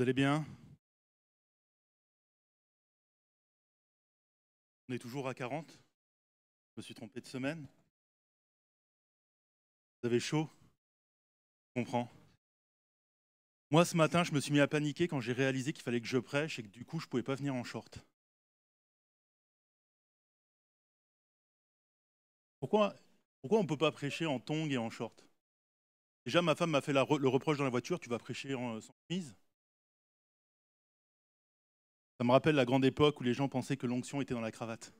Vous allez bien? On est toujours à 40 Je me suis trompé de semaine? Vous avez chaud? Je comprends. Moi, ce matin, je me suis mis à paniquer quand j'ai réalisé qu'il fallait que je prêche et que du coup, je ne pouvais pas venir en short. Pourquoi, pourquoi on ne peut pas prêcher en tongs et en short? Déjà, ma femme m'a fait le reproche dans la voiture, tu vas prêcher en, sans chemise? Ça me rappelle la grande époque où les gens pensaient que l'onction était dans la cravate.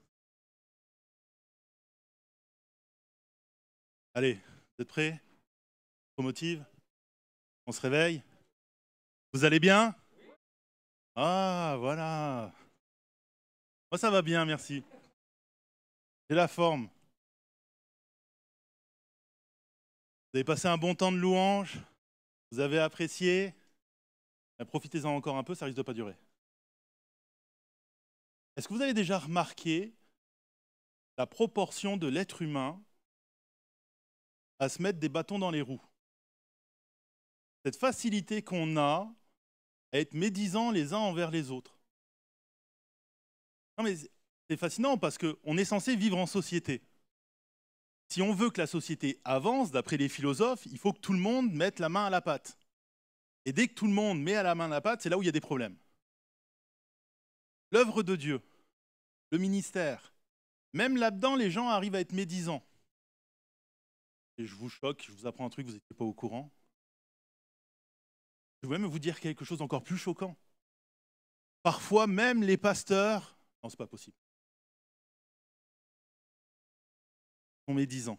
Allez, vous êtes prêts? Promotive On se réveille Vous allez bien? Ah, voilà. Moi, ça va bien, merci. J'ai la forme. Vous avez passé un bon temps de louange? Vous avez apprécié? Profitez-en encore un peu, ça risque de pas durer. Est-ce que vous avez déjà remarqué la proportion de l'être humain à se mettre des bâtons dans les roues? Cette facilité qu'on a à être médisants les uns envers les autres. Non mais c'est fascinant parce qu'on est censé vivre en société si on veut que la société avance, d'après les philosophes, il faut que tout le monde mette la main à la pâte. Et dès que tout le monde met à la main à la pâte, c'est là où il y a des problèmes. L'œuvre de Dieu, le ministère, même là-dedans, les gens arrivent à être médisants. Et je vous choque, je vous apprends un truc, vous n'étiez pas au courant. Je vais même vous dire quelque chose d'encore plus choquant. Parfois, même les pasteurs, non, c'est pas possible. médisant.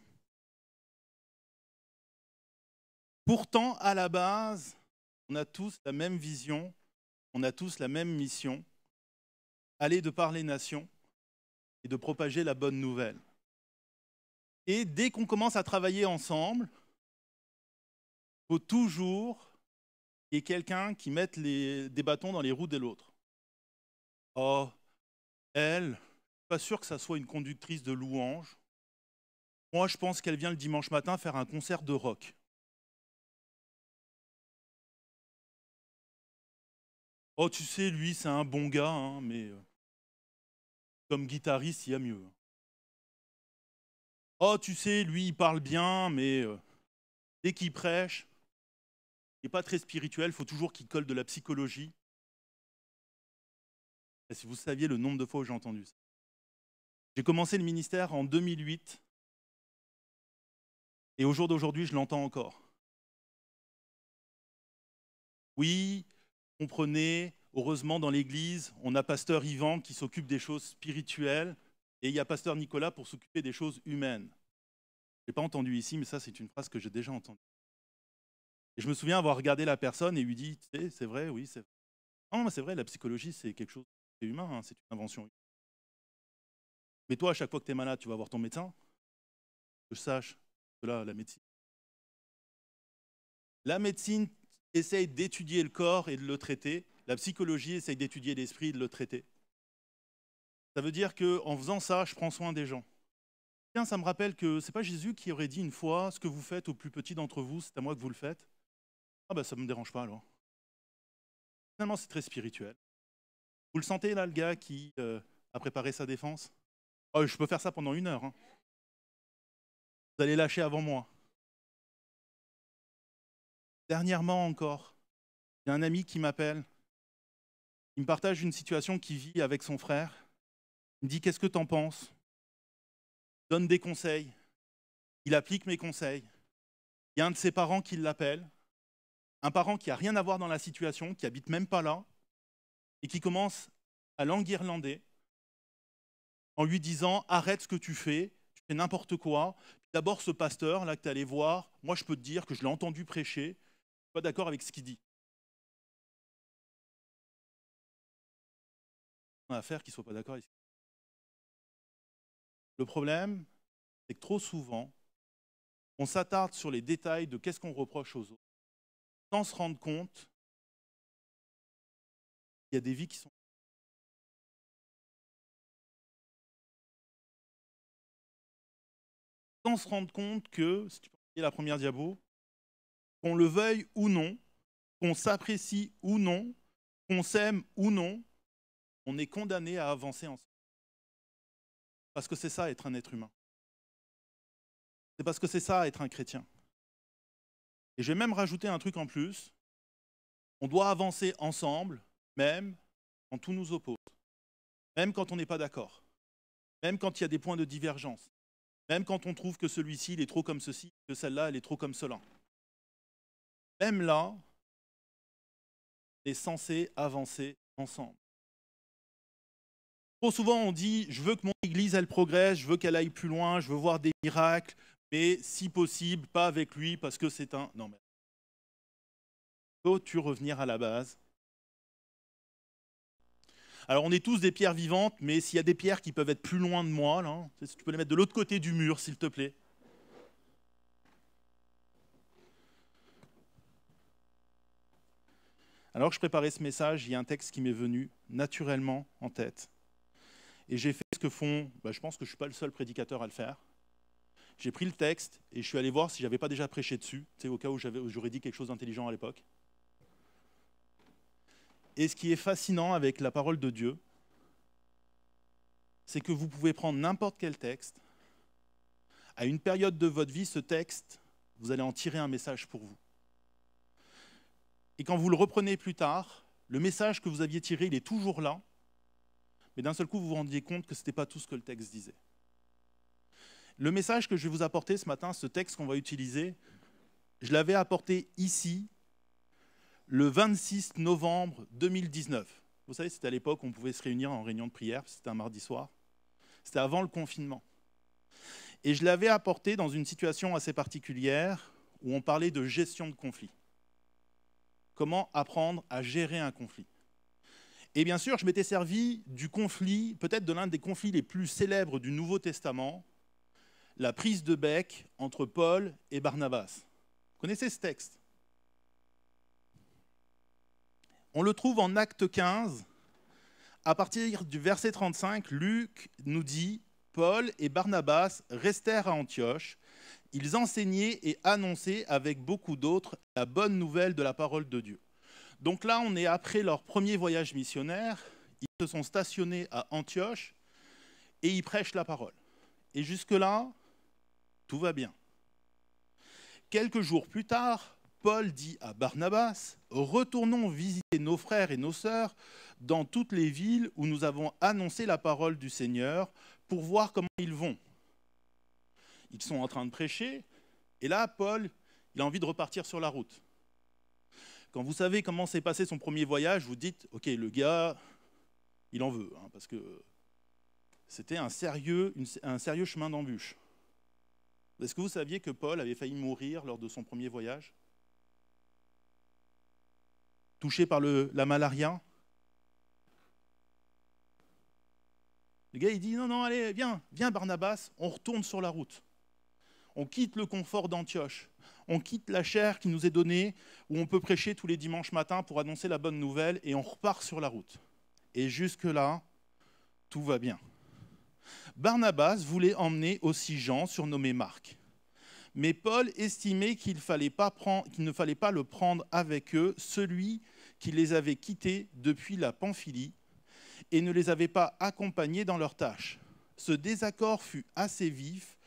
Pourtant, à la base, on a tous la même vision, on a tous la même mission, aller de par les nations et de propager la bonne nouvelle. Et dès qu'on commence à travailler ensemble, il faut toujours qu'il y ait quelqu'un qui mette des bâtons dans les roues de l'autre. Oh, elle, je suis pas sûr que ça soit une conductrice de louange. Moi, je pense qu'elle vient le dimanche matin faire un concert de rock. Oh, tu sais, lui, c'est un bon gars, hein, mais euh, comme guitariste, il y a mieux. Oh, tu sais, lui, il parle bien, mais euh, dès qu'il prêche, il n'est pas très spirituel, il faut toujours qu'il colle de la psychologie. Si vous saviez le nombre de fois où j'ai entendu ça. J'ai commencé le ministère en 2008 et au jour d'aujourd'hui, je l'entends encore. Oui, comprenez, heureusement dans l'Église, on a pasteur Yvan qui s'occupe des choses spirituelles et il y a pasteur Nicolas pour s'occuper des choses humaines. Je n'ai pas entendu ici, mais ça c'est une phrase que j'ai déjà entendue. Et je me souviens avoir regardé la personne et lui dit, c'est vrai, oui, c'est vrai. Non, c'est vrai, la psychologie c'est quelque chose de humain, hein, c'est une invention. Mais toi, à chaque fois que tu es malade, tu vas voir ton médecin. Que je sache, la médecine. La médecine essaye d'étudier le corps et de le traiter. La psychologie essaye d'étudier l'esprit de le traiter. Ça veut dire qu'en faisant ça, je prends soin des gens. Tiens, ça me rappelle que c'est pas Jésus qui aurait dit une fois ce que vous faites au plus petit d'entre vous, c'est à moi que vous le faites. Ah ben ça ne me dérange pas alors. Finalement, c'est très spirituel. Vous le sentez là, le gars qui euh, a préparé sa défense? Oh, Je peux faire ça pendant une heure. Hein vous allez lâcher avant moi. Dernièrement encore, il y a un ami qui m'appelle. Il me partage une situation qu'il vit avec son frère. Il me dit Qu'est-ce que tu en penses Donne des conseils. Il applique mes conseils. Il y a un de ses parents qui l'appelle. Un parent qui n'a rien à voir dans la situation, qui habite même pas là, et qui commence à l'enguirlander en lui disant Arrête ce que tu fais, tu fais n'importe quoi, D'abord, ce pasteur là que tu allé voir, moi je peux te dire que je l'ai entendu prêcher, je ne suis pas d'accord avec ce qu'il dit. On a affaire qu'il ne soit pas d'accord. Le problème, c'est que trop souvent, on s'attarde sur les détails de qu'est-ce qu'on reproche aux autres, sans se rendre compte qu'il y a des vies qui sont sans se rendre compte que, si tu peux la première diabo, qu'on le veuille ou non, qu'on s'apprécie ou non, qu'on s'aime ou non, on est condamné à avancer ensemble. Parce que c'est ça être un être humain. C'est parce que c'est ça être un chrétien. Et je vais même rajouter un truc en plus. On doit avancer ensemble, même quand tout nous oppose, même quand on n'est pas d'accord, même quand il y a des points de divergence, même quand on trouve que celui-ci est trop comme ceci, que celle-là elle est trop comme cela. Même là, on est censé avancer ensemble. Trop souvent, on dit Je veux que mon église elle progresse, je veux qu'elle aille plus loin, je veux voir des miracles, mais si possible, pas avec lui parce que c'est un. Non, mais. Faut-tu revenir à la base? Alors on est tous des pierres vivantes, mais s'il y a des pierres qui peuvent être plus loin de moi, là, tu peux les mettre de l'autre côté du mur, s'il te plaît. Alors que je préparais ce message, il y a un texte qui m'est venu naturellement en tête. Et j'ai fait ce que font, bah, je pense que je ne suis pas le seul prédicateur à le faire. J'ai pris le texte et je suis allé voir si je n'avais pas déjà prêché dessus, au cas où j'aurais dit quelque chose d'intelligent à l'époque. Et ce qui est fascinant avec la parole de Dieu, c'est que vous pouvez prendre n'importe quel texte. À une période de votre vie, ce texte, vous allez en tirer un message pour vous. Et quand vous le reprenez plus tard, le message que vous aviez tiré, il est toujours là, mais d'un seul coup, vous vous rendiez compte que ce n'était pas tout ce que le texte disait. Le message que je vais vous apporter ce matin, ce texte qu'on va utiliser, je l'avais apporté ici le 26 novembre 2019. Vous savez, c'était à l'époque où on pouvait se réunir en réunion de prière, c'était un mardi soir. C'était avant le confinement. Et je l'avais apporté dans une situation assez particulière où on parlait de gestion de conflit. Comment apprendre à gérer un conflit. Et bien sûr, je m'étais servi du conflit, peut-être de l'un des conflits les plus célèbres du Nouveau Testament, la prise de bec entre Paul et Barnabas. Vous connaissez ce texte? On le trouve en Acte 15. À partir du verset 35, Luc nous dit Paul et Barnabas restèrent à Antioche. Ils enseignaient et annonçaient avec beaucoup d'autres la bonne nouvelle de la parole de Dieu. Donc là, on est après leur premier voyage missionnaire. Ils se sont stationnés à Antioche et ils prêchent la parole. Et jusque-là, tout va bien. Quelques jours plus tard, Paul dit à Barnabas, Retournons visiter nos frères et nos sœurs dans toutes les villes où nous avons annoncé la parole du Seigneur pour voir comment ils vont. Ils sont en train de prêcher, et là, Paul, il a envie de repartir sur la route. Quand vous savez comment s'est passé son premier voyage, vous dites, OK, le gars, il en veut, hein, parce que c'était un sérieux, chemin d'embûche. Est-ce que vous saviez que Paul avait failli mourir lors de son premier voyage? Touché par la malaria? Le gars, il dit, non, non, allez, viens, viens Barnabas, on retourne sur la route. On quitte le confort d'Antioche. On quitte la chair qui nous est donnée, où on peut prêcher tous les dimanches matins pour annoncer la bonne nouvelle, et on repart sur la route. Et jusque-là, tout va bien. Barnabas voulait emmener aussi Jean, surnommé Marc. Mais Paul estimait qu'il ne fallait pas le prendre avec eux, celui qui les avait quittés depuis la Pamphylie et ne les avait pas accompagnés dans leurs tâches. Ce désaccord fut assez vif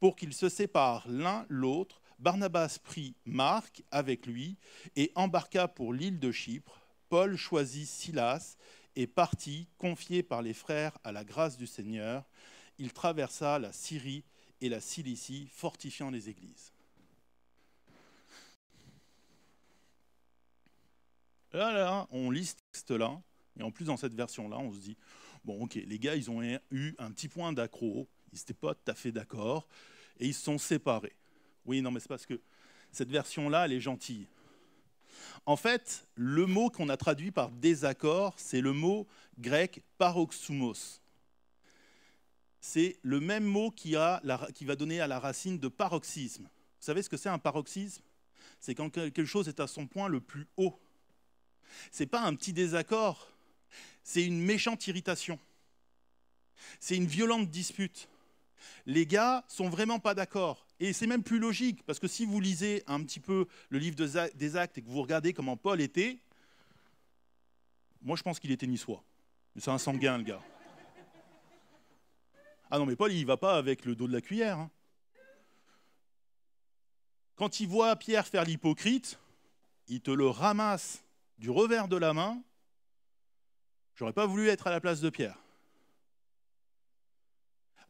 pour qu'ils se séparent l'un l'autre. Barnabas prit Marc avec lui et embarqua pour l'île de Chypre. Paul choisit Silas et partit, confié par les frères à la grâce du Seigneur. Il traversa la Syrie et la Cilicie, fortifiant les églises. Là, là, on lit ce texte-là, et en plus dans cette version-là, on se dit, bon ok, les gars, ils ont eu un petit point d'accro, ils n'étaient pas tout à fait d'accord, et ils se sont séparés. Oui, non, mais c'est parce que cette version-là, elle est gentille. En fait, le mot qu'on a traduit par désaccord, c'est le mot grec paroxumos c'est le même mot qui, va donner à la racine de paroxysme. Vous savez ce que c'est un paroxysme? C'est quand quelque chose est à son point le plus haut. Ce n'est pas un petit désaccord, c'est une méchante irritation. C'est une violente dispute. Les gars sont vraiment pas d'accord. Et c'est même plus logique, parce que si vous lisez un petit peu le livre des actes et que vous regardez comment Paul était, Moi, je pense qu'il était niçois. C'est un sanguin, le gars. Ah non, mais Paul, il va pas avec le dos de la cuillère. Hein. Quand il voit Pierre faire l'hypocrite, il te le ramasse du revers de la main. J'aurais pas voulu être à la place de Pierre.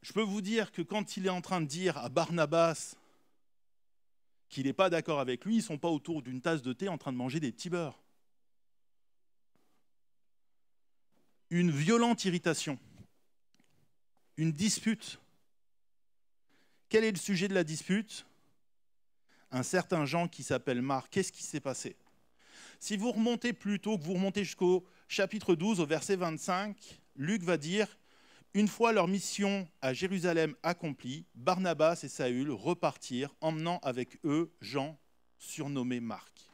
Je peux vous dire que quand il est en train de dire à Barnabas qu'il n'est pas d'accord avec lui, ils ne sont pas autour d'une tasse de thé en train de manger des petits beurres. Une violente irritation, une dispute. Quel est le sujet de la dispute? Un certain Jean qui s'appelle Marc. Qu'est-ce qui s'est passé? Si vous remontez plus tôt, que vous remontez jusqu'au chapitre 12, au verset 25, Luc va dire une fois leur mission à Jérusalem accomplie, Barnabas et Saül repartirent, emmenant avec eux Jean, surnommé Marc.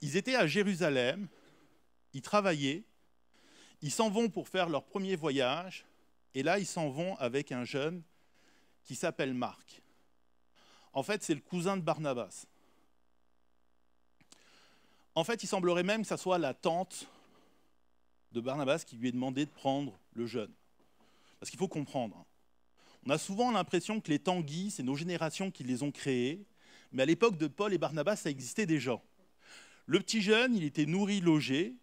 Ils étaient à Jérusalem, ils travaillaient, ils s'en vont pour faire leur premier voyage, et là ils s'en vont avec un jeune qui s'appelle Marc. En fait, c'est le cousin de Barnabas. En fait, il semblerait même que ce soit la tante de Barnabas qui lui ait demandé de prendre le jeune. Parce qu'il faut comprendre. On a souvent l'impression que les tanguis, c'est nos générations qui les ont créés, mais à l'époque de Paul et Barnabas, ça existait déjà. Le petit jeune, il était nourri, logé,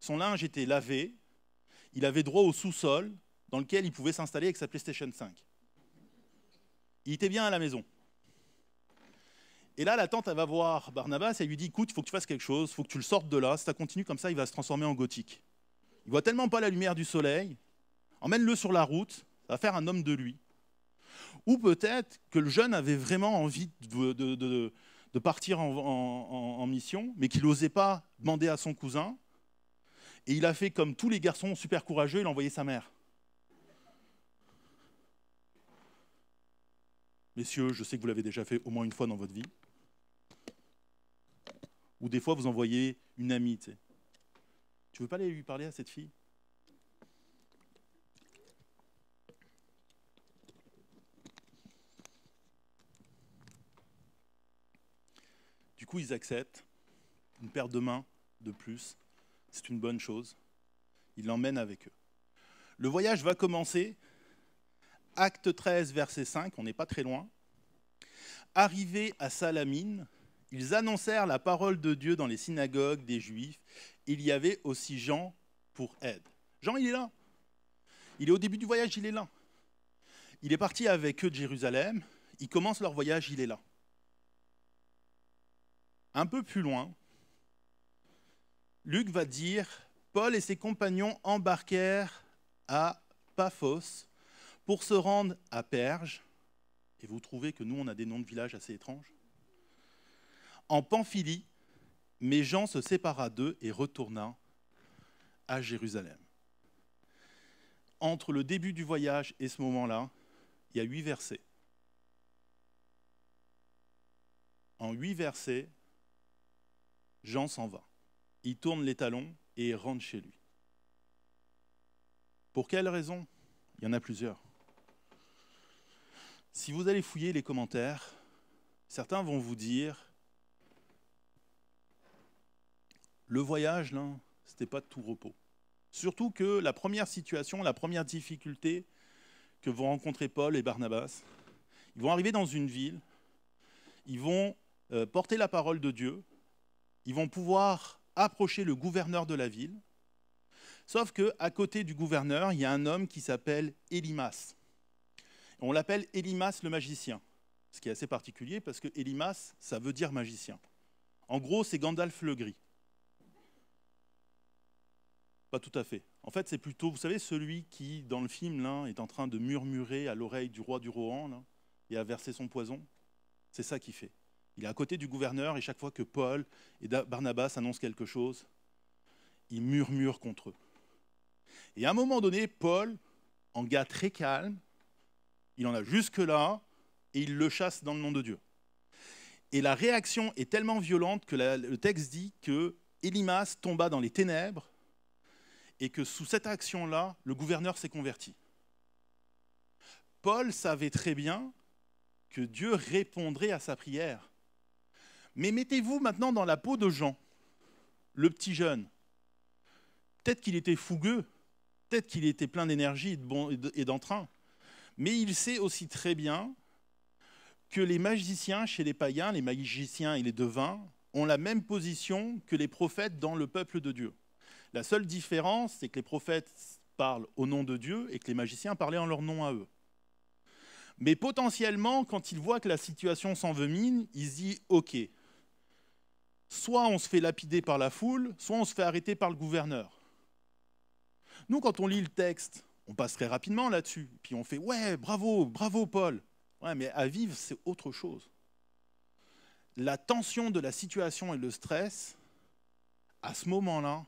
son linge était lavé, il avait droit au sous-sol dans lequel il pouvait s'installer avec sa PlayStation 5. Il était bien à la maison. Et là, la tante, elle va voir Barnabas et elle lui dit Écoute, il faut que tu fasses quelque chose, il faut que tu le sortes de là. Si ça continue comme ça, il va se transformer en gothique. Il voit tellement pas la lumière du soleil emmène-le sur la route, ça va faire un homme de lui. Ou peut-être que le jeune avait vraiment envie de, partir en, mission, mais qu'il n'osait pas demander à son cousin. Et il a fait comme tous les garçons super courageux, il a envoyé sa mère. Messieurs, je sais que vous l'avez déjà fait au moins une fois dans votre vie. Ou des fois, vous envoyez une amie. Tu, veux pas aller lui parler à cette fille? Ils acceptent une paire de mains de plus. C'est une bonne chose. Ils l'emmènent avec eux. Le voyage va commencer. Acte 13, verset 5, on n'est pas très loin. Arrivés à Salamine, ils annoncèrent la parole de Dieu dans les synagogues des Juifs. Il y avait aussi Jean pour aide. Jean, il est là. Il est au début du voyage, il est là. Il est parti avec eux de Jérusalem. Ils commencent leur voyage, il est là. Un peu plus loin, Luc va dire Paul et ses compagnons embarquèrent à Paphos pour se rendre à Perge. Et vous trouvez que nous, on a des noms de villages assez étranges En Pamphylie, mais Jean se sépara d'eux et retourna à Jérusalem. Entre le début du voyage et ce moment-là, il y a huit versets. En huit versets, Jean s'en va. Il tourne les talons et rentre chez lui. Pour quelle raison? Il y en a plusieurs. Si vous allez fouiller les commentaires, certains vont vous dire le voyage, là, c'était pas de tout repos. Surtout que la première situation, la première difficulté que vont rencontrer Paul et Barnabas, ils vont arriver dans une ville, ils vont euh, porter la parole de Dieu, ils vont pouvoir approcher le gouverneur de la ville. Sauf qu'à côté du gouverneur, il y a un homme qui s'appelle Elimas. On l'appelle Elimas le magicien, ce qui est assez particulier parce que Elimas, ça veut dire magicien. En gros, c'est Gandalf le gris. Pas tout à fait. En fait, c'est plutôt, vous savez, celui qui, dans le film, là, est en train de murmurer à l'oreille du roi du Rohan et a versé son poison. C'est ça qu'il fait. Il est à côté du gouverneur et chaque fois que Paul et Barnabas annoncent quelque chose, il murmure contre eux. Et à un moment donné, Paul, en gars très calme, il en a jusque-là et il le chasse dans le nom de Dieu. Et la réaction est tellement violente que le texte dit que Elimas tomba dans les ténèbres et que sous cette action-là, le gouverneur s'est converti. Paul savait très bien que Dieu répondrait à sa prière. Mais mettez-vous maintenant dans la peau de Jean, le petit jeune, Peut-être qu'il était fougueux, peut-être qu'il était plein d'énergie et d'entrain, mais il sait aussi très bien que les magiciens chez les païens, les magiciens et les devins, ont la même position que les prophètes dans le peuple de Dieu. La seule différence, c'est que les prophètes parlent au nom de Dieu et que les magiciens parlaient en leur nom à eux. Mais potentiellement, quand ils voient que la situation s'envemine, ils se disent OK, soit on se fait lapider par la foule, soit on se fait arrêter par le gouverneur. Nous, quand on lit le texte, on passe très rapidement là-dessus, puis on fait Ouais, bravo, bravo Paul. Ouais, mais à vivre, c'est autre chose. La tension de la situation et le stress, à ce moment-là,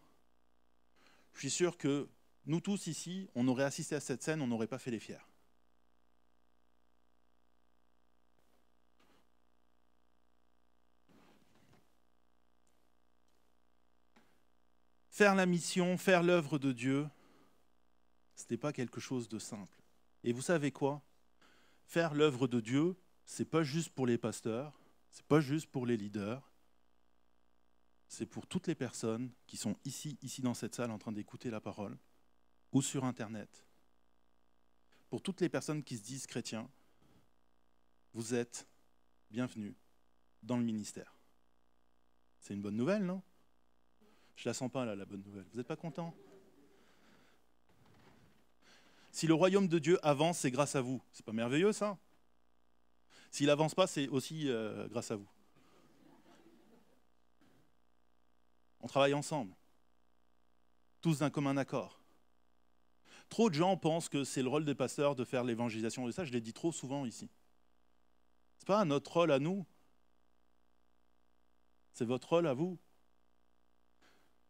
je suis sûr que nous tous ici, on aurait assisté à cette scène, on n'aurait pas fait les fiers. Faire la mission, faire l'œuvre de Dieu, ce n'était pas quelque chose de simple. Et vous savez quoi? Faire l'œuvre de Dieu, ce n'est pas juste pour les pasteurs, ce n'est pas juste pour les leaders, c'est pour toutes les personnes qui sont ici, ici dans cette salle en train d'écouter la parole, ou sur Internet. Pour toutes les personnes qui se disent chrétiens, vous êtes bienvenus dans le ministère. C'est une bonne nouvelle, non? Je la sens pas là, la bonne nouvelle. Vous n'êtes pas content? Si le royaume de Dieu avance, c'est grâce à vous. C'est pas merveilleux ça? S'il avance pas, c'est aussi euh, grâce à vous. On travaille ensemble, tous d'un commun accord. Trop de gens pensent que c'est le rôle des pasteurs de faire l'évangélisation. Et ça, je l'ai dit trop souvent ici. Ce n'est pas notre rôle à nous? C'est votre rôle à vous?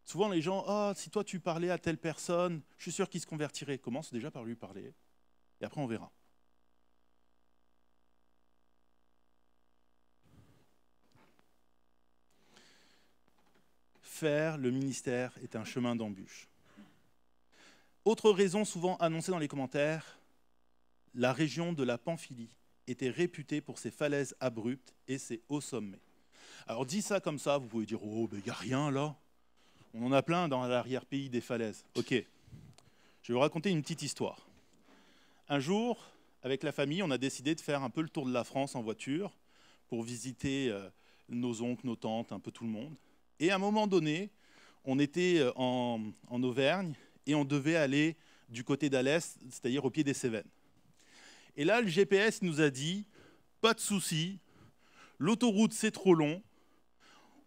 Souvent, les gens, oh, si toi tu parlais à telle personne, je suis sûr qu'il se convertirait. Commence déjà par lui parler. Et après, on verra. faire le ministère est un chemin d'embûche. Autre raison souvent annoncée dans les commentaires, la région de la Pamphylie était réputée pour ses falaises abruptes et ses hauts sommets. Alors dit ça comme ça, vous pouvez dire, oh, il n'y a rien là. On en a plein dans l'arrière-pays des falaises. Ok, je vais vous raconter une petite histoire. Un jour, avec la famille, on a décidé de faire un peu le tour de la France en voiture pour visiter euh, nos oncles, nos tantes, un peu tout le monde. Et à un moment donné, on était euh, en, Auvergne et on devait aller du côté d'Alès, c'est-à-dire au pied des Cévennes. Et là, le GPS nous a dit, pas de souci, l'autoroute c'est trop long,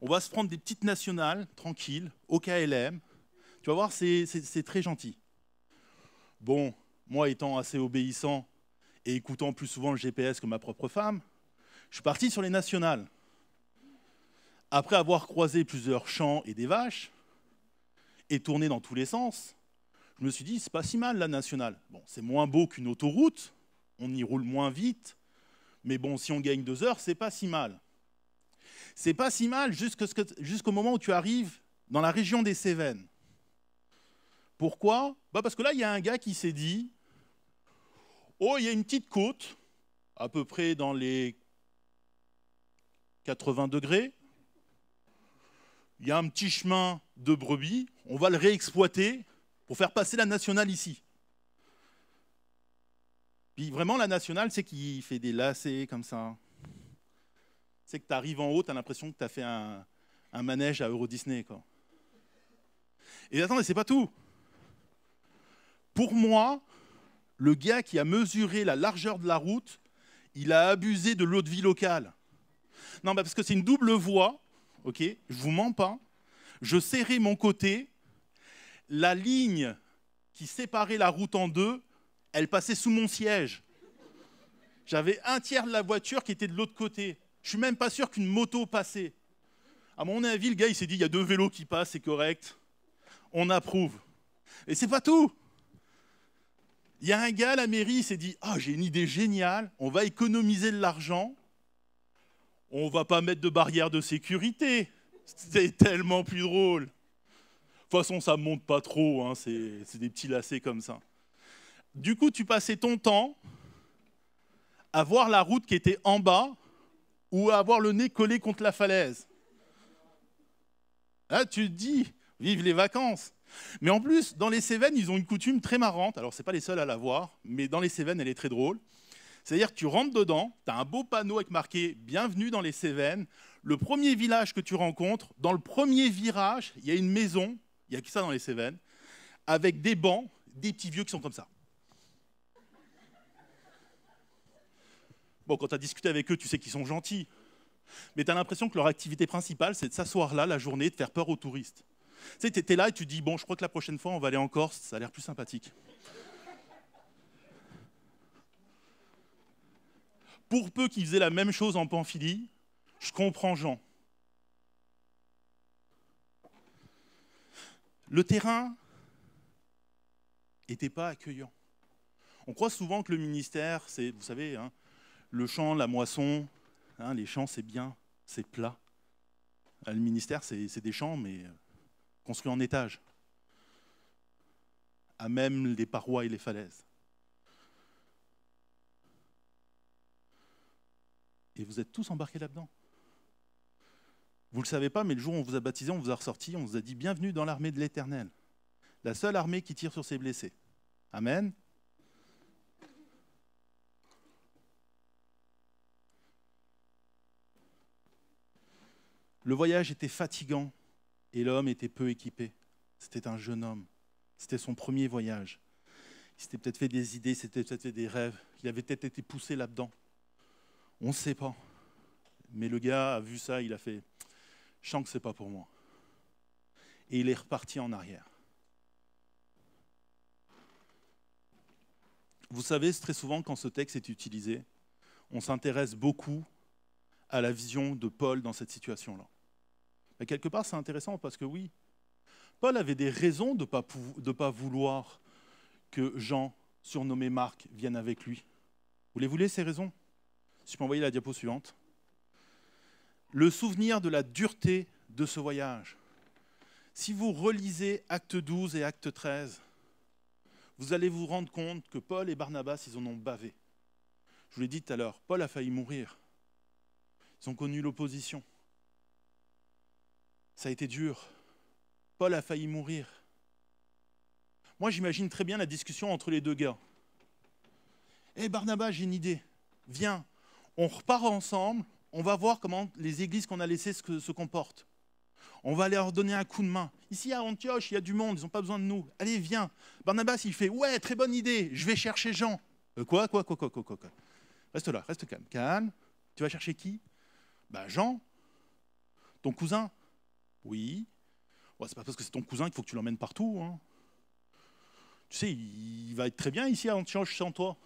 on va se prendre des petites nationales, tranquilles, au KLM. Tu vas voir, c'est très gentil. Bon, moi étant assez obéissant et écoutant plus souvent le GPS que ma propre femme, je suis parti sur les nationales après avoir croisé plusieurs champs et des vaches, et tourné dans tous les sens, je me suis dit, c'est pas si mal la nationale. Bon, c'est moins beau qu'une autoroute, on y roule moins vite, mais bon, si on gagne deux heures, c'est pas si mal. C'est pas si mal jusqu'au moment où tu arrives dans la région des Cévennes. Pourquoi? Bah Parce que là, il y a un gars qui s'est dit, oh, il y a une petite côte, à peu près dans les 80 degrés, il y a un petit chemin de brebis, on va le réexploiter pour faire passer la nationale ici. Puis vraiment, la nationale, c'est qu'il fait des lacets comme ça. C'est que tu arrives en haut, tu as l'impression que tu as fait un, manège à Euro Disney. Quoi. Et attendez, c'est pas tout. Pour moi, le gars qui a mesuré la largeur de la route, il a abusé de l'eau de vie locale. Non, parce que c'est une double voie ok Je vous mens pas. Je serrais mon côté. La ligne qui séparait la route en deux, elle passait sous mon siège. J'avais un tiers de la voiture qui était de l'autre côté. Je suis même pas sûr qu'une moto passait. À mon avis, le gars, il s'est dit, il y a deux vélos qui passent, c'est correct. On approuve. Et c'est pas tout. Il y a un gars à la mairie, il s'est dit, ah, j'ai une idée géniale, on va économiser de l'argent, on va pas mettre de barrière de sécurité. C'est tellement plus drôle. De toute façon, ça ne monte pas trop, hein, c'est des petits lacets comme ça. Du coup, tu passais ton temps à voir la route qui était en bas ou à avoir le nez collé contre la falaise. Là, tu te dis, vive les vacances. Mais en plus, dans les Cévennes, ils ont une coutume très marrante. Alors, ce pas les seuls à la voir, mais dans les Cévennes, elle est très drôle. C'est-à-dire que tu rentres dedans, tu as un beau panneau avec marqué Bienvenue dans les Cévennes. Le premier village que tu rencontres, dans le premier virage, il y a une maison, il n'y a que ça dans les Cévennes, avec des bancs, des petits vieux qui sont comme ça. Bon, quand tu as discuté avec eux, tu sais qu'ils sont gentils. Mais tu as l'impression que leur activité principale, c'est de s'asseoir là la journée, de faire peur aux touristes. Tu sais, tu es là et tu dis, bon, je crois que la prochaine fois, on va aller en Corse, ça a l'air plus sympathique. Pour peu qu'ils faisaient la même chose en Pamphylie, je comprends Jean. Le terrain n'était pas accueillant. On croit souvent que le ministère, c'est, vous savez, hein, le champ, la moisson, hein, les champs, c'est bien, c'est plat. Le ministère, c'est des champs, mais euh, construits en étage, à même les parois et les falaises. Et vous êtes tous embarqués là-dedans. Vous ne le savez pas, mais le jour où on vous a baptisé, on vous a ressorti, on vous a dit Bienvenue dans l'armée de l'Éternel, la seule armée qui tire sur ses blessés. Amen. Le voyage était fatigant et l'homme était peu équipé. C'était un jeune homme. C'était son premier voyage. Il s'était peut-être fait des idées, s'était peut-être fait des rêves. Il avait peut-être été poussé là-dedans. On ne sait pas. Mais le gars a vu ça, il a fait Je sens que ce n'est pas pour moi. Et il est reparti en arrière. Vous savez, très souvent, quand ce texte est utilisé, on s'intéresse beaucoup à la vision de Paul dans cette situation-là. Mais quelque part, c'est intéressant parce que oui, Paul avait des raisons de ne pas, vouloir que Jean, surnommé Marc, vienne avec lui. Vous les voulez, ces raisons? Si je peux envoyer la diapo suivante. Le souvenir de la dureté de ce voyage. Si vous relisez Acte 12 et Acte 13, vous allez vous rendre compte que Paul et Barnabas, ils en ont bavé. Je vous l'ai dit tout à l'heure, Paul a failli mourir. Ils ont connu l'opposition. Ça a été dur. Paul a failli mourir. Moi, j'imagine très bien la discussion entre les deux gars. Hé eh, Barnabas, j'ai une idée. Viens, on repart ensemble, on va voir comment les églises qu'on a laissées se comportent. On va leur donner un coup de main. Ici à Antioche, il y a du monde, ils n'ont pas besoin de nous. Allez, viens. Barnabas, il fait Ouais, très bonne idée, je vais chercher Jean. Euh, quoi, quoi, quoi, quoi, quoi, quoi, Reste là, reste calme. Calme. Tu vas chercher qui? Ben, Jean. Ton cousin Oui. C'est pas parce que c'est ton cousin qu'il faut que tu l'emmènes partout. Hein. Tu sais, il va être très bien ici à Antioche sans toi.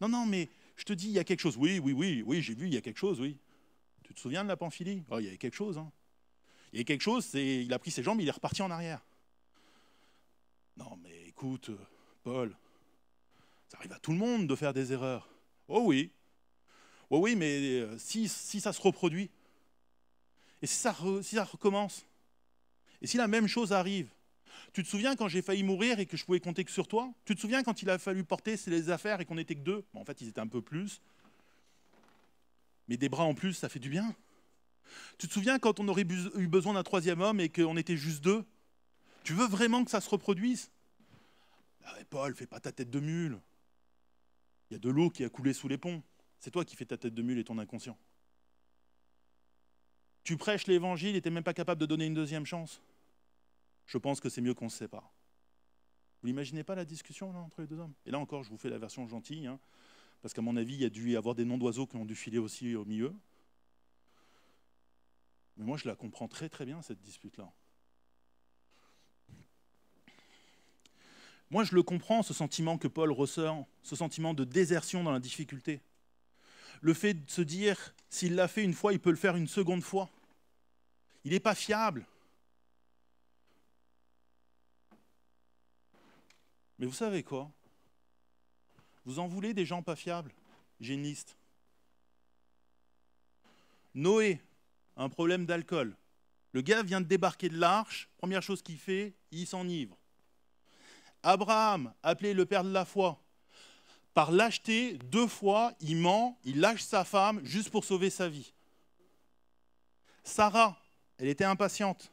Non, non, mais je te dis, il y a quelque chose. Oui, oui, oui, oui, j'ai vu, il y a quelque chose, oui. Tu te souviens de la Pamphylie oh, Il y avait quelque chose. Hein. Il y a quelque chose, c'est il a pris ses jambes, il est reparti en arrière. Non, mais écoute, Paul, ça arrive à tout le monde de faire des erreurs. Oh oui. Oh oui, mais euh, si ça se reproduit, et si ça, recommence, et si la même chose arrive, tu te souviens quand j'ai failli mourir et que je pouvais compter que sur toi? Tu te souviens quand il a fallu porter les affaires et qu'on n'était que deux? En fait, ils étaient un peu plus. Mais des bras en plus, ça fait du bien. Tu te souviens quand on aurait eu besoin d'un troisième homme et qu'on était juste deux? Tu veux vraiment que ça se reproduise? Ah Paul, fais pas ta tête de mule. Il y a de l'eau qui a coulé sous les ponts. C'est toi qui fais ta tête de mule et ton inconscient. Tu prêches l'évangile et tu n'es même pas capable de donner une deuxième chance. Je pense que c'est mieux qu'on se sépare. Vous n'imaginez pas la discussion entre les deux hommes? Et là encore, je vous fais la version gentille, hein, parce qu'à mon avis, il y a dû y avoir des noms d'oiseaux qui ont dû filer aussi au milieu. Mais moi, je la comprends très très bien, cette dispute-là. Moi, je le comprends, ce sentiment que Paul ressort, ce sentiment de désertion dans la difficulté. Le fait de se dire, s'il l'a fait une fois, il peut le faire une seconde fois. Il n'est pas fiable. Mais vous savez quoi? Vous en voulez des gens pas fiables J'ai une liste. Noé, un problème d'alcool. Le gars vient de débarquer de l'arche, première chose qu'il fait, il s'enivre. Abraham, appelé le père de la foi, lâcheté, deux fois, il ment, il lâche sa femme juste pour sauver sa vie. Sarah, elle était impatiente.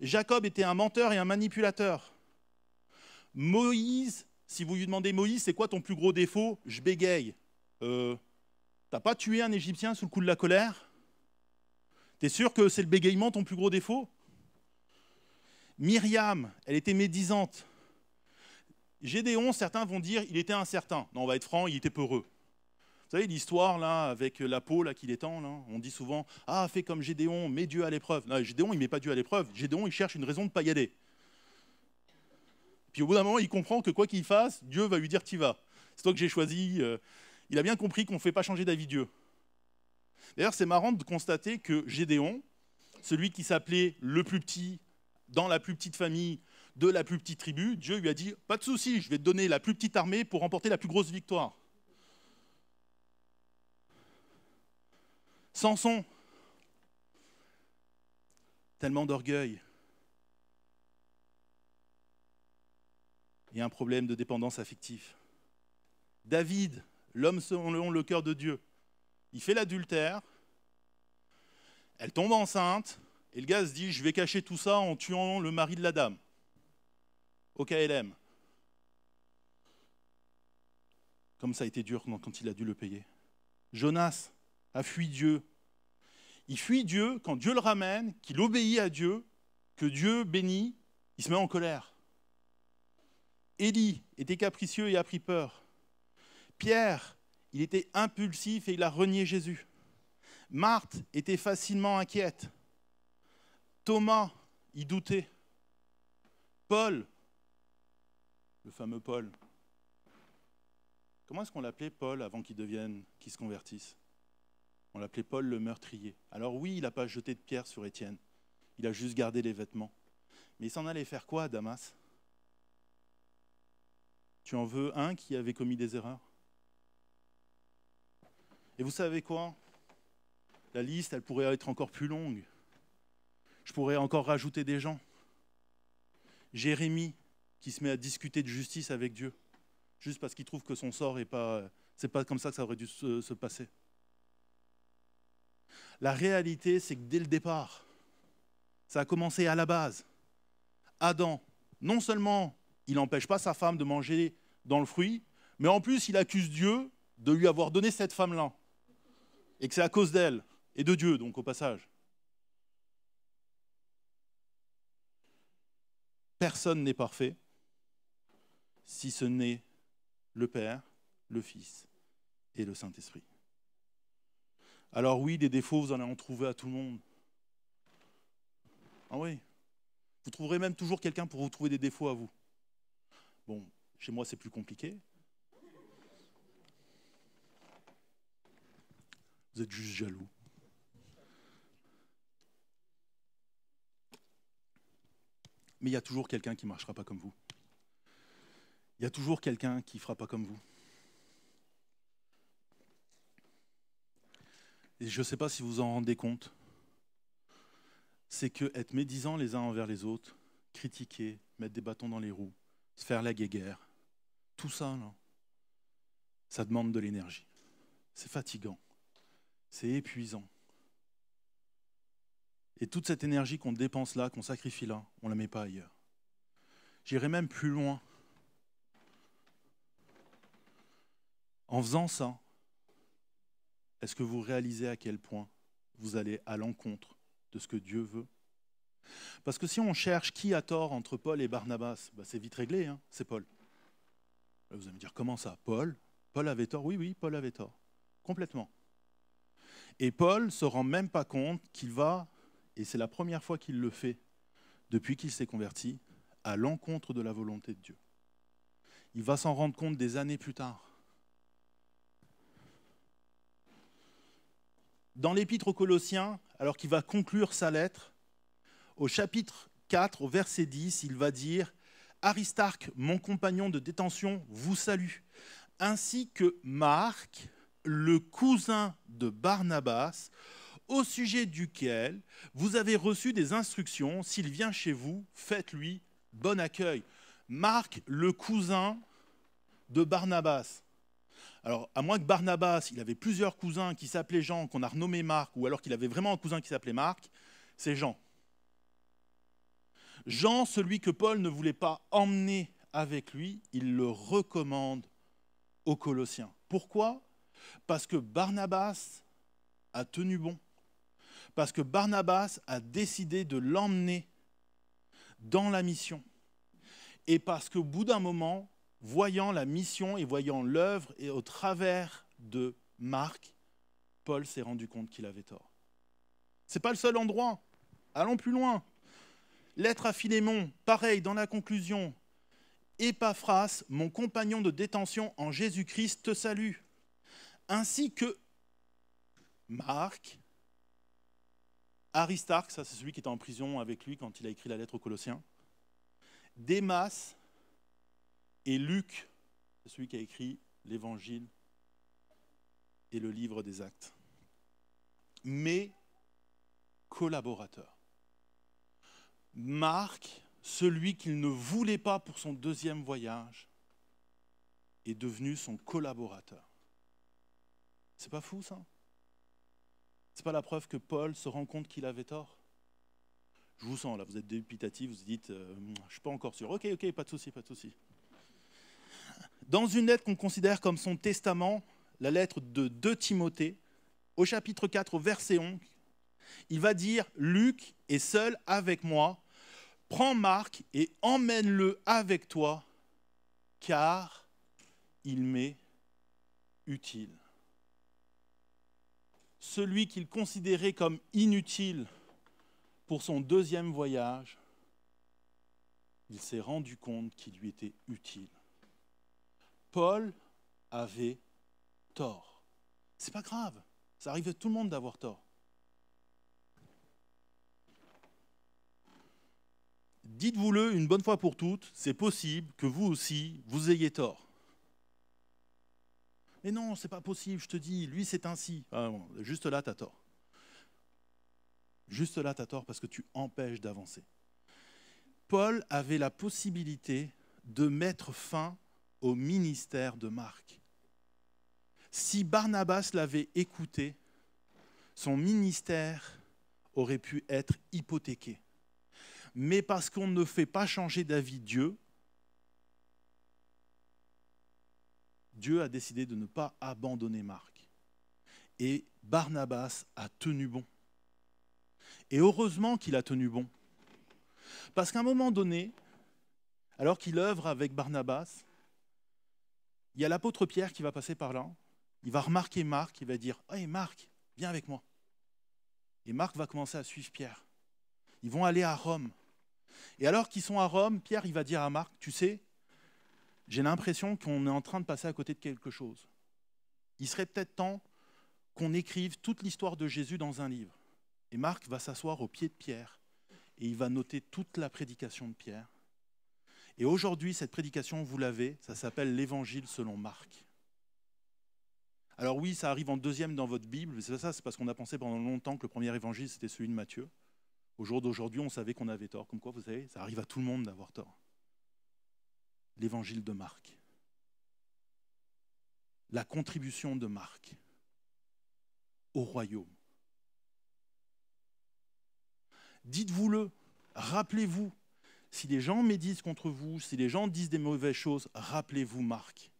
Jacob était un menteur et un manipulateur. Moïse, si vous lui demandez Moïse, c'est quoi ton plus gros défaut? Je bégaye. Euh, T'as pas tué un Égyptien sous le coup de la colère? T'es sûr que c'est le bégayement ton plus gros défaut? Myriam, elle était médisante. Gédéon, certains vont dire, il était incertain. Non, on va être franc, il était peureux. Vous savez l'histoire là avec la peau là qu'il étend On dit souvent ah fais comme Gédéon, mets Dieu à l'épreuve. Non, Gédéon il met pas Dieu à l'épreuve. Gédéon il cherche une raison de pas y aller. Puis au bout d'un moment il comprend que quoi qu'il fasse, Dieu va lui dire tu vas. C'est toi que j'ai choisi. Euh, il a bien compris qu'on ne fait pas changer d'avis Dieu. D'ailleurs c'est marrant de constater que Gédéon, celui qui s'appelait le plus petit dans la plus petite famille de la plus petite tribu, Dieu lui a dit pas de souci, je vais te donner la plus petite armée pour remporter la plus grosse victoire. Samson, tellement d'orgueil. A un problème de dépendance affective. David, l'homme selon le cœur de Dieu, il fait l'adultère, elle tombe enceinte, et le gars se dit, je vais cacher tout ça en tuant le mari de la dame, au KLM. Comme ça a été dur quand il a dû le payer. Jonas, a fui Dieu. Il fuit Dieu quand Dieu le ramène, qu'il obéit à Dieu, que Dieu bénit, il se met en colère. Élie était capricieux et a pris peur. Pierre, il était impulsif et il a renié Jésus. Marthe était facilement inquiète. Thomas, il doutait. Paul, le fameux Paul. Comment est-ce qu'on l'appelait Paul avant qu'il devienne, qu'il se convertisse? On l'appelait Paul le meurtrier. Alors oui, il n'a pas jeté de pierre sur Étienne. Il a juste gardé les vêtements. Mais il s'en allait faire quoi à Damas? Tu en veux un qui avait commis des erreurs? Et vous savez quoi? La liste, elle pourrait être encore plus longue. Je pourrais encore rajouter des gens. Jérémie, qui se met à discuter de justice avec Dieu, juste parce qu'il trouve que son sort est pas, c'est pas comme ça que ça aurait dû se passer. La réalité, c'est que dès le départ, ça a commencé à la base. Adam, non seulement il n'empêche pas sa femme de manger dans le fruit, mais en plus il accuse Dieu de lui avoir donné cette femme-là. Et que c'est à cause d'elle, et de Dieu, donc au passage. Personne n'est parfait, si ce n'est le Père, le Fils et le Saint-Esprit. Alors oui, des défauts, vous en allez en trouver à tout le monde. Ah oui. Vous trouverez même toujours quelqu'un pour vous trouver des défauts à vous. Bon, chez moi, c'est plus compliqué. Vous êtes juste jaloux. Mais il y a toujours quelqu'un qui ne marchera pas comme vous. Il y a toujours quelqu'un qui ne fera pas comme vous. et je ne sais pas si vous en rendez compte, c'est que être médisant les uns envers les autres, critiquer, mettre des bâtons dans les roues, se faire la guéguerre, tout ça, ça demande de l'énergie. C'est fatigant, c'est épuisant. Et toute cette énergie qu'on dépense là, qu'on sacrifie là, on ne la met pas ailleurs. J'irai même plus loin. En faisant ça, est-ce que vous réalisez à quel point vous allez à l'encontre de ce que Dieu veut? Parce que si on cherche qui a tort entre Paul et Barnabas, bah, c'est vite réglé, hein, c'est Paul. vous allez me dire, comment ça? Paul? Paul avait tort? Oui, oui, Paul avait tort. Complètement. Et Paul se rend même pas compte qu'il va, et c'est la première fois qu'il le fait depuis qu'il s'est converti, à l'encontre de la volonté de Dieu. Il va s'en rendre compte des années plus tard. Dans l'épître aux Colossiens, alors qu'il va conclure sa lettre, au chapitre 4, au verset 10, il va dire Aristarque, mon compagnon de détention, vous salue, ainsi que Marc, le cousin de Barnabas, au sujet duquel vous avez reçu des instructions. S'il vient chez vous, faites-lui bon accueil. Marc, le cousin de Barnabas. Alors, à moins que Barnabas, il avait plusieurs cousins qui s'appelaient Jean, qu'on a renommé Marc, ou alors qu'il avait vraiment un cousin qui s'appelait Marc, c'est Jean. Jean, celui que Paul ne voulait pas emmener avec lui, il le recommande aux Colossiens. Pourquoi? Parce que Barnabas a tenu bon. Parce que Barnabas a décidé de l'emmener dans la mission. Et parce qu'au bout d'un moment, voyant la mission et voyant l'œuvre et au travers de Marc, Paul s'est rendu compte qu'il avait tort. Ce n'est pas le seul endroit. Allons plus loin. Lettre à Philémon, pareil, dans la conclusion. Épaphras, mon compagnon de détention en Jésus-Christ, te salue, ainsi que Marc, Aristarque, ça c'est celui qui était en prison avec lui quand il a écrit la lettre aux Colossiens, Démas et Luc, celui qui a écrit l'Évangile et le livre des actes. Mes collaborateurs. Marc, celui qu'il ne voulait pas pour son deuxième voyage, est devenu son collaborateur. C'est pas fou ça? C'est pas la preuve que Paul se rend compte qu'il avait tort? Je vous sens là, vous êtes dépitatif, vous dites, euh, je suis pas encore sûr. Ok, ok, pas de souci, pas de souci. Dans une lettre qu'on considère comme son testament, la lettre de 2 Timothée, au chapitre 4, au verset 11, il va dire Luc est seul avec moi, prends Marc et emmène-le avec toi, car il m'est utile. Celui qu'il considérait comme inutile pour son deuxième voyage, il s'est rendu compte qu'il lui était utile. Paul avait tort. C'est pas grave, ça arrive à tout le monde d'avoir tort. Dites-vous-le une bonne fois pour toutes, c'est possible que vous aussi, vous ayez tort. Mais non, c'est pas possible, je te dis, lui c'est ainsi. Ah juste là, tu as tort. Juste là, tu as tort parce que tu empêches d'avancer. Paul avait la possibilité de mettre fin au ministère de Marc. Si Barnabas l'avait écouté, son ministère aurait pu être hypothéqué. Mais parce qu'on ne fait pas changer d'avis Dieu, Dieu a décidé de ne pas abandonner Marc. Et Barnabas a tenu bon. Et heureusement qu'il a tenu bon. Parce qu'à un moment donné, alors qu'il œuvre avec Barnabas, il y a l'apôtre Pierre qui va passer par là. Il va remarquer Marc, il va dire Hé Marc, viens avec moi. Et Marc va commencer à suivre Pierre. Ils vont aller à Rome. Et alors qu'ils sont à Rome, Pierre va dire à Marc Tu sais, j'ai l'impression qu'on est en train de passer à côté de quelque chose. Il serait peut-être temps qu'on écrive toute l'histoire de Jésus dans un livre. Et Marc va s'asseoir au pied de Pierre et il va noter toute la prédication de Pierre. Et aujourd'hui, cette prédication, vous l'avez, ça s'appelle l'Évangile selon Marc. Alors oui, ça arrive en deuxième dans votre Bible, c'est ça, c'est parce qu'on a pensé pendant longtemps que le premier évangile, c'était celui de Matthieu. Au jour d'aujourd'hui, on savait qu'on avait tort. Comme quoi, vous savez, ça arrive à tout le monde d'avoir tort. L'évangile de Marc. La contribution de Marc au royaume. Dites-vous-le, rappelez-vous, si les gens médisent contre vous, si les gens disent des mauvaises choses, rappelez-vous Marc.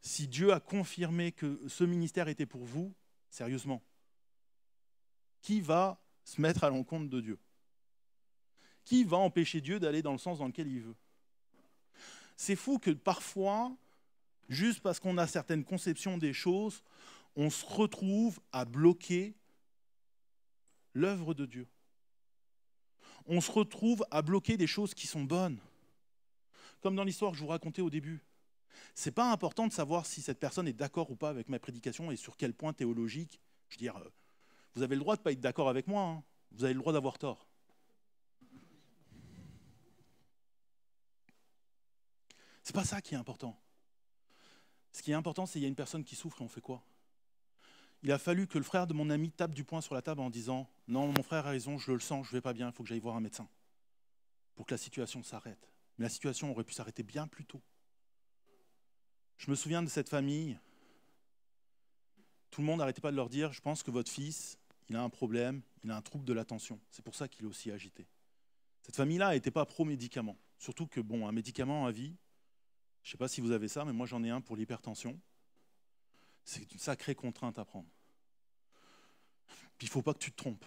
Si Dieu a confirmé que ce ministère était pour vous, sérieusement, qui va se mettre à l'encontre de Dieu? Qui va empêcher Dieu d'aller dans le sens dans lequel il veut? C'est fou que parfois, juste parce qu'on a certaines conceptions des choses, on se retrouve à bloquer l'œuvre de Dieu on se retrouve à bloquer des choses qui sont bonnes. Comme dans l'histoire que je vous racontais au début. Ce n'est pas important de savoir si cette personne est d'accord ou pas avec ma prédication et sur quel point théologique. Je veux dire, euh, vous avez le droit de ne pas être d'accord avec moi, hein. vous avez le droit d'avoir tort. C'est pas ça qui est important. Ce qui est important, c'est qu'il y a une personne qui souffre et on fait quoi? Il a fallu que le frère de mon ami tape du poing sur la table en disant Non, mon frère a raison, je le sens, je ne vais pas bien, il faut que j'aille voir un médecin. Pour que la situation s'arrête. Mais la situation aurait pu s'arrêter bien plus tôt. Je me souviens de cette famille. Tout le monde n'arrêtait pas de leur dire Je pense que votre fils, il a un problème, il a un trouble de l'attention. C'est pour ça qu'il est aussi agité. Cette famille-là n'était pas pro-médicament. Surtout que, bon, un médicament à vie, je ne sais pas si vous avez ça, mais moi j'en ai un pour l'hypertension. C'est une sacrée contrainte à prendre. Puis il ne faut pas que tu te trompes.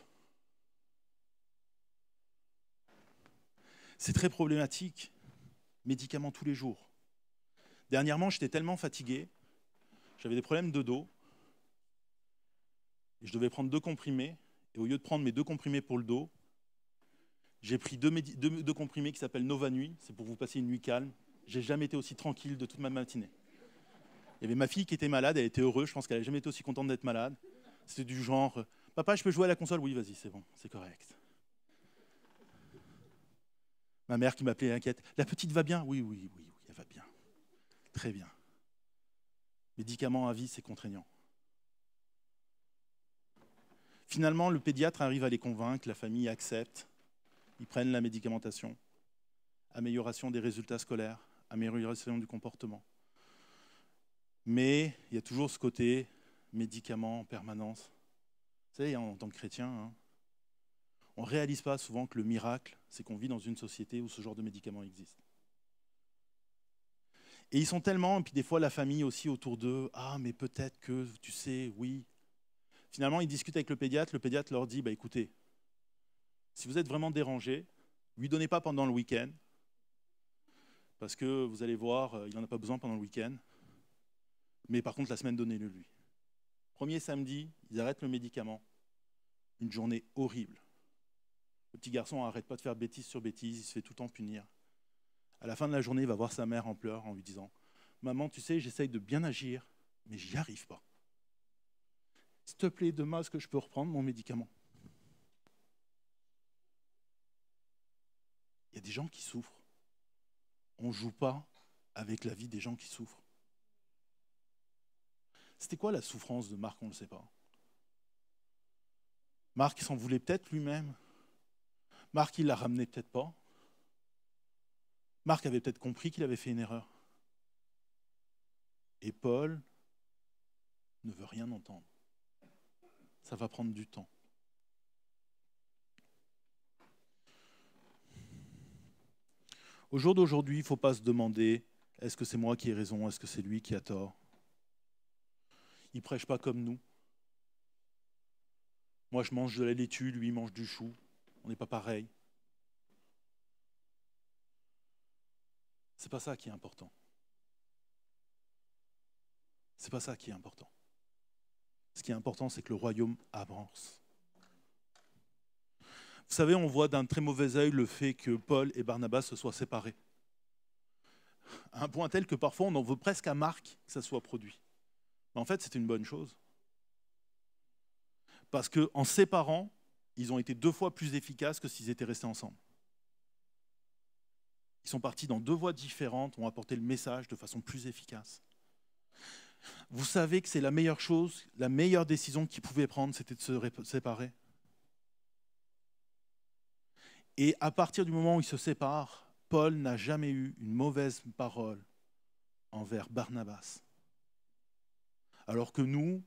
C'est très problématique. Médicaments tous les jours. Dernièrement, j'étais tellement fatigué, j'avais des problèmes de dos, et je devais prendre deux comprimés, et au lieu de prendre mes deux comprimés pour le dos, j'ai pris deux, comprimés qui s'appellent Nova Nuit, c'est pour vous passer une nuit calme. J'ai jamais été aussi tranquille de toute ma matinée. Il y avait ma fille qui était malade, elle était heureuse, je pense qu'elle n'a jamais été aussi contente d'être malade. C'était du genre, papa, je peux jouer à la console Oui, vas-y, c'est bon, c'est correct. Ma mère qui m'appelait inquiète, la petite va bien? Oui, oui, oui, oui, elle va bien. Très bien. Médicaments à vie, c'est contraignant. Finalement, le pédiatre arrive à les convaincre, la famille accepte, ils prennent la médicamentation. Amélioration des résultats scolaires, amélioration du comportement. Mais il y a toujours ce côté médicament en permanence. Vous savez, en tant que chrétien, hein, on ne réalise pas souvent que le miracle, c'est qu'on vit dans une société où ce genre de médicaments existe. Et ils sont tellement, et puis des fois la famille aussi autour d'eux, ah mais peut-être que, tu sais, oui. Finalement, ils discutent avec le pédiatre, le pédiatre leur dit, bah écoutez, si vous êtes vraiment dérangé, lui donnez pas pendant le week-end, parce que vous allez voir, euh, il n'en a pas besoin pendant le week-end. Mais par contre, la semaine, donnez-le lui. Premier samedi, ils arrêtent le médicament. Une journée horrible. Le petit garçon n'arrête pas de faire bêtise sur bêtise, il se fait tout le temps punir. À la fin de la journée, il va voir sa mère en pleurs en lui disant Maman, tu sais, j'essaye de bien agir, mais j'y arrive pas. S'il te plaît, demain, est-ce que je peux reprendre mon médicament Il y a des gens qui souffrent. On ne joue pas avec la vie des gens qui souffrent. C'était quoi la souffrance de Marc? On ne le sait pas. Marc s'en voulait peut-être lui-même. Marc, il l'a ramené peut-être pas. Marc avait peut-être compris qu'il avait fait une erreur. Et Paul ne veut rien entendre. Ça va prendre du temps. Au jour d'aujourd'hui, il ne faut pas se demander est-ce que c'est moi qui ai raison, est-ce que c'est lui qui a tort? Il ne prêche pas comme nous. Moi, je mange de la laitue, lui, il mange du chou. On n'est pas pareil. C'est pas ça qui est important. C'est pas ça qui est important. Ce qui est important, c'est que le royaume avance. Vous savez, on voit d'un très mauvais œil le fait que Paul et Barnabas se soient séparés. À un point tel que parfois on en veut presque à Marc que ça soit produit. Mais en fait, c'est une bonne chose. Parce qu'en séparant, ils ont été deux fois plus efficaces que s'ils étaient restés ensemble. Ils sont partis dans deux voies différentes, ont apporté le message de façon plus efficace. Vous savez que c'est la meilleure chose, la meilleure décision qu'ils pouvaient prendre, c'était de se séparer. Et à partir du moment où ils se séparent, Paul n'a jamais eu une mauvaise parole envers Barnabas. Alors que nous,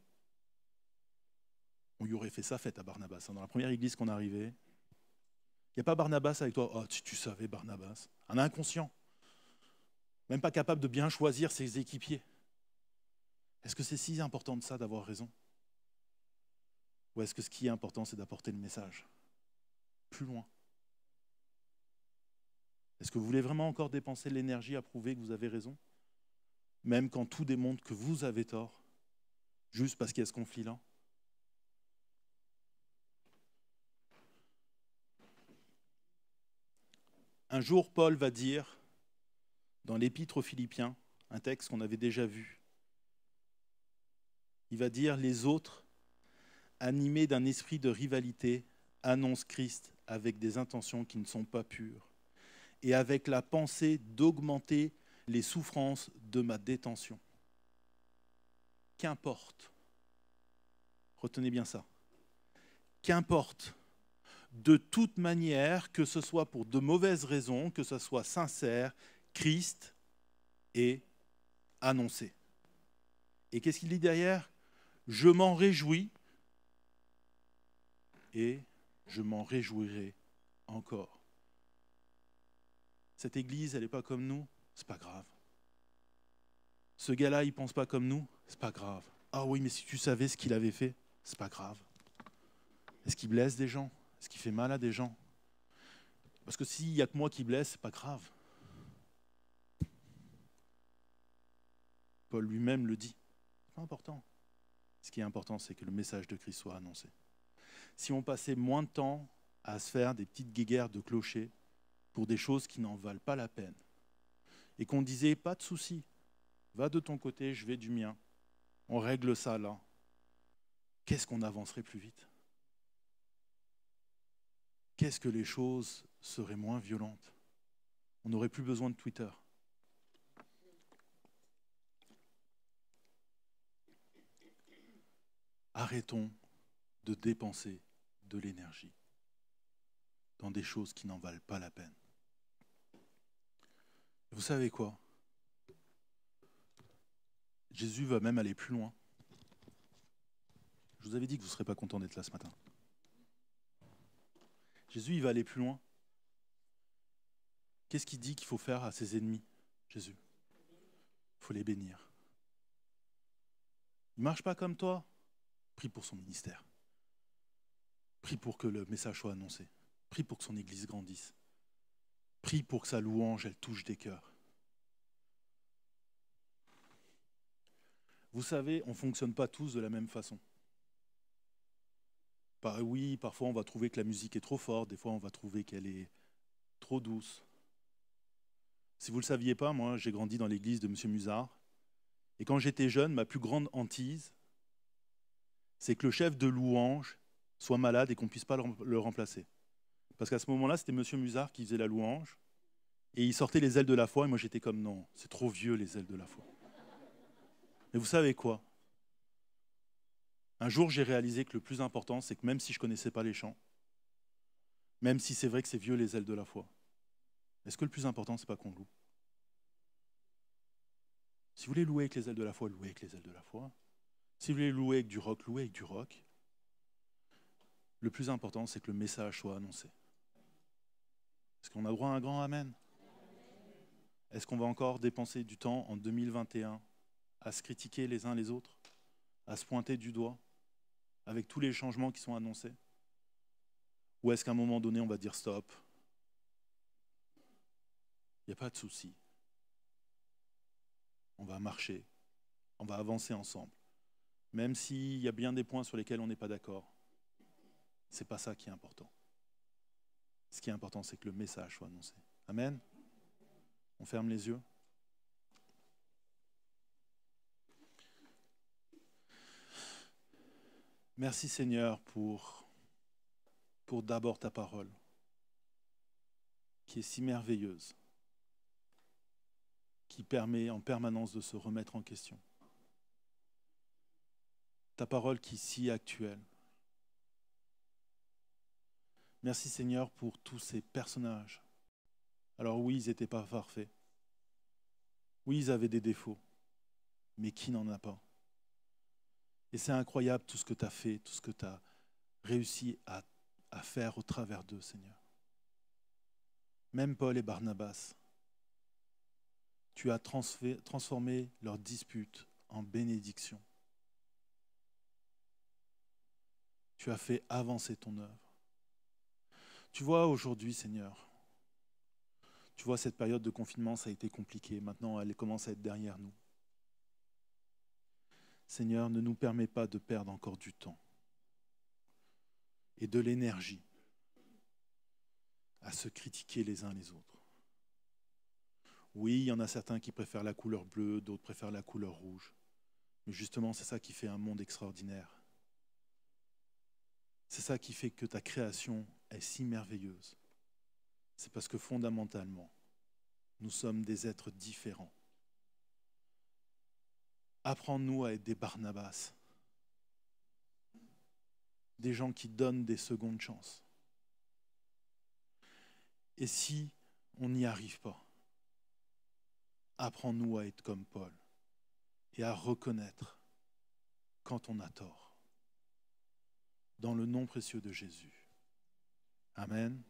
on y aurait fait sa fête à Barnabas. Dans la première église qu'on arrivé, il n'y a pas Barnabas avec toi. Oh, tu, tu savais Barnabas. Un inconscient. Même pas capable de bien choisir ses équipiers. Est-ce que c'est si important de ça d'avoir raison? Ou est-ce que ce qui est important, c'est d'apporter le message plus loin? Est-ce que vous voulez vraiment encore dépenser l'énergie à prouver que vous avez raison? Même quand tout démontre que vous avez tort, juste parce qu'il y a ce conflit-là? Un jour, Paul va dire, dans l'épître aux Philippiens, un texte qu'on avait déjà vu, il va dire, les autres, animés d'un esprit de rivalité, annoncent Christ avec des intentions qui ne sont pas pures et avec la pensée d'augmenter les souffrances de ma détention. Qu'importe, retenez bien ça, qu'importe, de toute manière, que ce soit pour de mauvaises raisons, que ce soit sincère, Christ est annoncé. Et qu'est-ce qu'il dit derrière? Je m'en réjouis et je m'en réjouirai encore. Cette église, elle n'est pas comme nous, c'est pas grave. Ce gars-là, il pense pas comme nous, c'est pas grave. Ah oui, mais si tu savais ce qu'il avait fait, c'est pas grave. Est-ce qu'il blesse des gens? Est-ce qu'il fait mal à des gens Parce que s'il n'y a que moi qui blesse, c'est pas grave. Paul lui-même le dit. C'est pas important. Ce qui est important, c'est que le message de Christ soit annoncé. Si on passait moins de temps à se faire des petites guéguerres de clochers pour des choses qui n'en valent pas la peine, et qu'on disait pas de souci, va de ton côté, je vais du mien, on règle ça là, qu'est-ce qu'on avancerait plus vite? Qu'est-ce que les choses seraient moins violentes? On n'aurait plus besoin de Twitter. Arrêtons de dépenser de l'énergie dans des choses qui n'en valent pas la peine. Vous savez quoi? Jésus va même aller plus loin. Je vous avais dit que vous ne serez pas content d'être là ce matin. Jésus, il va aller plus loin. Qu'est-ce qu'il dit qu'il faut faire à ses ennemis, Jésus? Il faut les bénir. Il ne marche pas comme toi? Prie pour son ministère. Prie pour que le message soit annoncé. Prie pour que son Église grandisse. Prie pour que sa louange, elle touche des cœurs. Vous savez, on ne fonctionne pas tous de la même façon. Oui, parfois on va trouver que la musique est trop forte, des fois on va trouver qu'elle est trop douce. Si vous ne le saviez pas, moi j'ai grandi dans l'église de M. Musard. Et quand j'étais jeune, ma plus grande hantise, c'est que le chef de louange soit malade et qu'on ne puisse pas le remplacer. Parce qu'à ce moment-là, c'était M. Musard qui faisait la louange, et il sortait les ailes de la foi, et moi j'étais comme non, c'est trop vieux les ailes de la foi. Mais vous savez quoi? Un jour, j'ai réalisé que le plus important, c'est que même si je ne connaissais pas les chants, même si c'est vrai que c'est vieux les ailes de la foi, est-ce que le plus important, c'est pas qu'on loue? Si vous voulez louer avec les ailes de la foi, louez avec les ailes de la foi. Si vous voulez louer avec du rock, louez avec du rock. Le plus important, c'est que le message soit annoncé. Est-ce qu'on a droit à un grand Amen? Est-ce qu'on va encore dépenser du temps en 2021 à se critiquer les uns les autres, à se pointer du doigt, avec tous les changements qui sont annoncés? Ou est-ce qu'à un moment donné, on va dire stop? Il n'y a pas de souci. On va marcher, on va avancer ensemble même s'il y a bien des points sur lesquels on n'est pas d'accord. Ce n'est pas ça qui est important. Ce qui est important, c'est que le message soit annoncé. Amen? On ferme les yeux. Merci Seigneur pour, pour d'abord ta parole, qui est si merveilleuse, qui permet en permanence de se remettre en question ta parole qui est si actuelle. Merci Seigneur pour tous ces personnages. Alors oui, ils n'étaient pas parfaits. Oui, ils avaient des défauts. Mais qui n'en a pas? Et c'est incroyable tout ce que tu as fait, tout ce que tu as réussi à, faire au travers d'eux, Seigneur. Même Paul et Barnabas, tu as transformé leurs disputes en bénédiction. tu as fait avancer ton œuvre. Tu vois, aujourd'hui, Seigneur, tu vois, cette période de confinement, ça a été compliqué. Maintenant, elle commence à être derrière nous. Seigneur, ne nous permets pas de perdre encore du temps et de l'énergie à se critiquer les uns les autres. Oui, il y en a certains qui préfèrent la couleur bleue, d'autres préfèrent la couleur rouge. Mais justement, c'est ça qui fait un monde extraordinaire. C'est ça qui fait que ta création est si merveilleuse. C'est parce que fondamentalement, nous sommes des êtres différents. Apprends-nous à être des Barnabas, des gens qui donnent des secondes chances. Et si on n'y arrive pas, apprends-nous à être comme Paul et à reconnaître quand on a tort dans le nom précieux de Jésus. Amen.